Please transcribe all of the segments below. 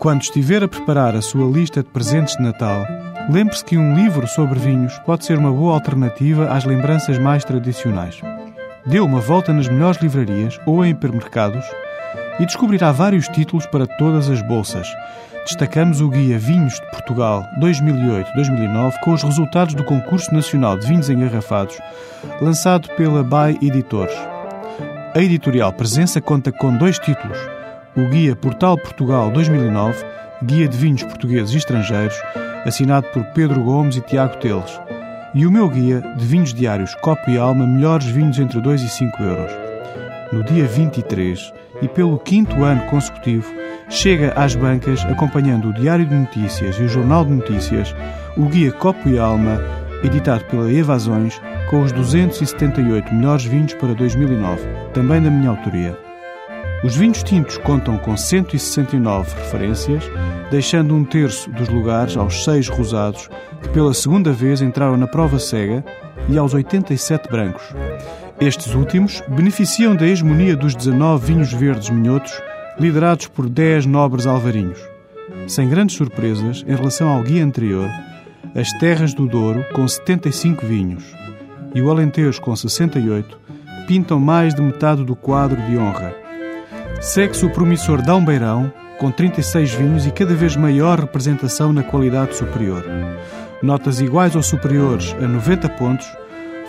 Quando estiver a preparar a sua lista de presentes de Natal, lembre-se que um livro sobre vinhos pode ser uma boa alternativa às lembranças mais tradicionais. Dê uma volta nas melhores livrarias ou em hipermercados e descobrirá vários títulos para todas as bolsas. Destacamos o Guia Vinhos de Portugal 2008-2009 com os resultados do Concurso Nacional de Vinhos Engarrafados, lançado pela BAI Editores. A editorial Presença conta com dois títulos: o Guia Portal Portugal 2009, Guia de Vinhos Portugueses e Estrangeiros, assinado por Pedro Gomes e Tiago Teles, e o meu guia de vinhos diários Copo e Alma Melhores Vinhos entre 2 e 5 euros. No dia 23 e pelo quinto ano consecutivo, chega às bancas acompanhando o Diário de Notícias e o Jornal de Notícias, o guia Copo e Alma, editado pela Evasões, com os 278 melhores vinhos para 2009, também da minha autoria. Os vinhos tintos contam com 169 referências, deixando um terço dos lugares aos seis rosados, que pela segunda vez entraram na prova cega, e aos 87 brancos. Estes últimos beneficiam da hegemonia dos 19 vinhos verdes minhotos, liderados por 10 nobres alvarinhos. Sem grandes surpresas em relação ao guia anterior, as terras do Douro, com 75 vinhos, e o Alentejo, com 68, pintam mais de metade do quadro de honra. Segue-se o promissor Dão Beirão, com 36 vinhos e cada vez maior representação na qualidade superior. Notas iguais ou superiores a 90 pontos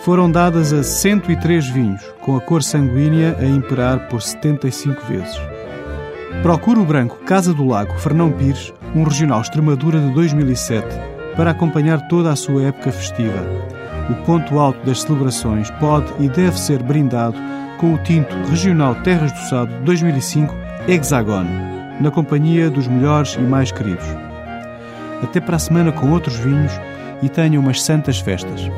foram dadas a 103 vinhos, com a cor sanguínea a imperar por 75 vezes. Procure o branco Casa do Lago Fernão Pires, um regional Extremadura de 2007, para acompanhar toda a sua época festiva. O ponto alto das celebrações pode e deve ser brindado com o tinto Regional Terras do Sado 2005 Hexagon, na companhia dos melhores e mais queridos. Até para a semana com outros vinhos e tenha umas santas festas.